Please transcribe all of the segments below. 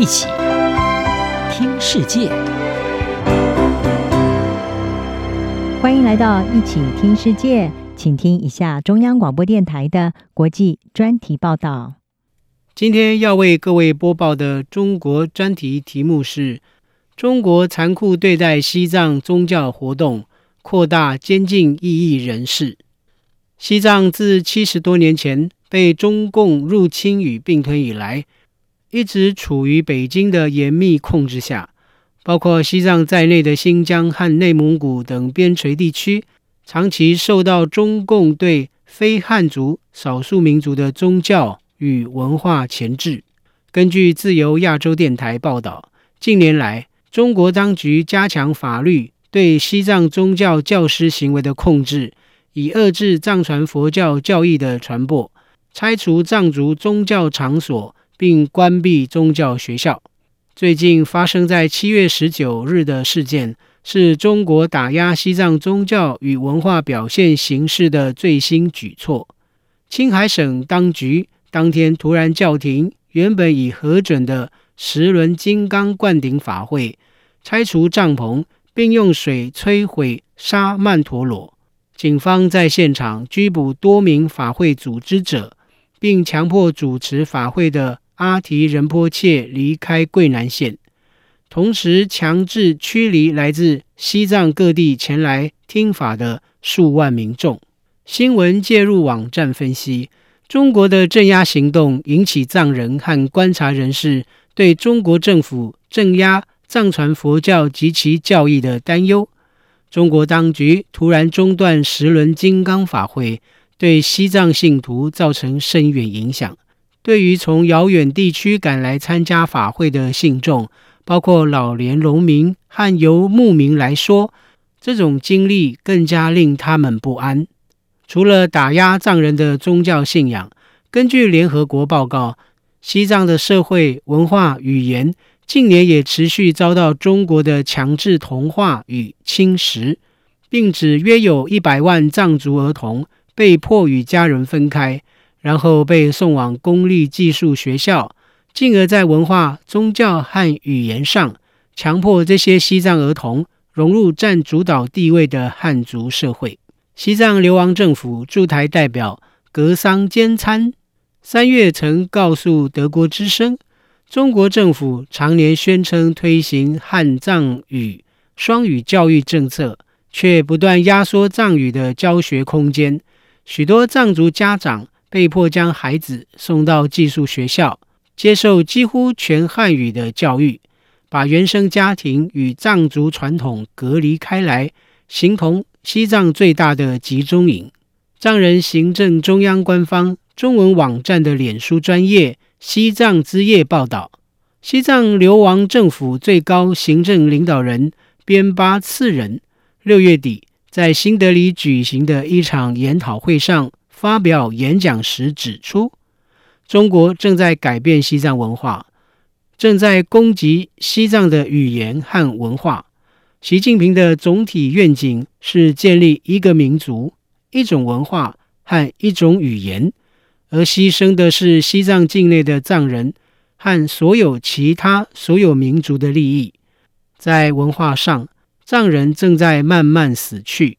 一起听世界，欢迎来到一起听世界，请听一下中央广播电台的国际专题报道。今天要为各位播报的中国专题题目是：中国残酷对待西藏宗教活动，扩大监禁异议人士。西藏自七十多年前被中共入侵与并吞以来，一直处于北京的严密控制下。包括西藏在内的新疆和内蒙古等边陲地区，长期受到中共对非汉族少数民族的宗教与文化钳制。根据自由亚洲电台报道，近年来，中国当局加强法律对西藏宗教教师行为的控制。以遏制藏传佛教教义的传播，拆除藏族宗教场所，并关闭宗教学校。最近发生在七月十九日的事件，是中国打压西藏宗教与文化表现形式的最新举措。青海省当局当天突然叫停原本已核准的十轮金刚灌顶法会，拆除帐篷，并用水摧毁沙曼陀罗。警方在现场拘捕多名法会组织者，并强迫主持法会的阿提仁波切离开贵南县，同时强制驱离来自西藏各地前来听法的数万民众。新闻介入网站分析，中国的镇压行动引起藏人和观察人士对中国政府镇压藏传佛教及其教义的担忧。中国当局突然中断十轮金刚法会，对西藏信徒造成深远影响。对于从遥远地区赶来参加法会的信众，包括老年农民和游牧民来说，这种经历更加令他们不安。除了打压藏人的宗教信仰，根据联合国报告，西藏的社会文化语言。近年也持续遭到中国的强制同化与侵蚀，并指约有一百万藏族儿童被迫与家人分开，然后被送往公立寄宿学校，进而在文化、宗教和语言上强迫这些西藏儿童融入占主导地位的汉族社会。西藏流亡政府驻台代表格桑坚参三月曾告诉德国之声。中国政府常年宣称推行汉藏语双语教育政策，却不断压缩藏语的教学空间。许多藏族家长被迫将孩子送到寄宿学校，接受几乎全汉语的教育，把原生家庭与藏族传统隔离开来，形同西藏最大的集中营。藏人行政中央官方中文网站的脸书专业。西藏之夜报道，西藏流亡政府最高行政领导人边巴次仁六月底在新德里举行的一场研讨会上发表演讲时指出，中国正在改变西藏文化，正在攻击西藏的语言和文化。习近平的总体愿景是建立一个民族、一种文化和一种语言。而牺牲的是西藏境内的藏人和所有其他所有民族的利益。在文化上，藏人正在慢慢死去。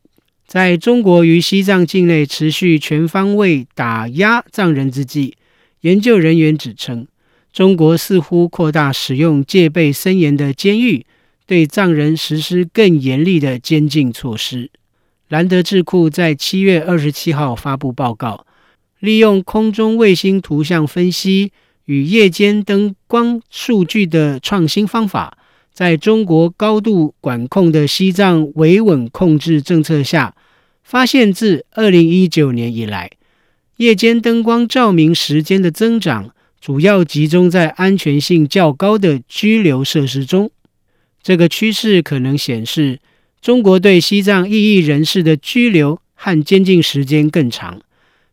在中国于西藏境内持续全方位打压藏人之际，研究人员指称，中国似乎扩大使用戒备森严的监狱，对藏人实施更严厉的监禁措施。兰德智库在七月二十七号发布报告。利用空中卫星图像分析与夜间灯光数据的创新方法，在中国高度管控的西藏维稳控制政策下，发现自二零一九年以来，夜间灯光照明时间的增长主要集中在安全性较高的拘留设施中。这个趋势可能显示，中国对西藏异议人士的拘留和监禁时间更长。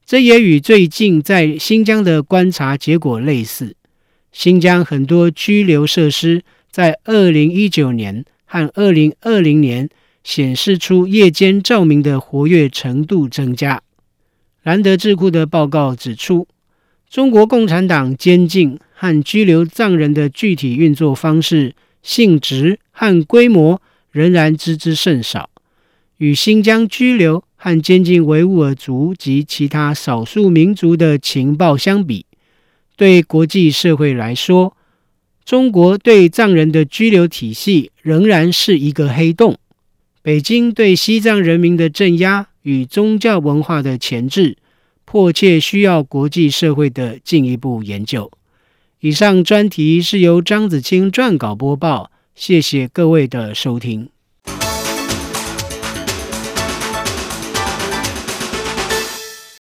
这也与最近在新疆的观察结果类似。新疆很多拘留设施在二零一九年和二零二零年显示出夜间照明的活跃程度增加。兰德智库的报告指出，中国共产党监禁和拘留藏人的具体运作方式、性质和规模仍然知之甚少。与新疆拘留和监禁维吾尔族及其他少数民族的情报相比，对国际社会来说，中国对藏人的拘留体系仍然是一个黑洞。北京对西藏人民的镇压与宗教文化的钳制，迫切需要国际社会的进一步研究。以上专题是由张子清撰稿播报，谢谢各位的收听。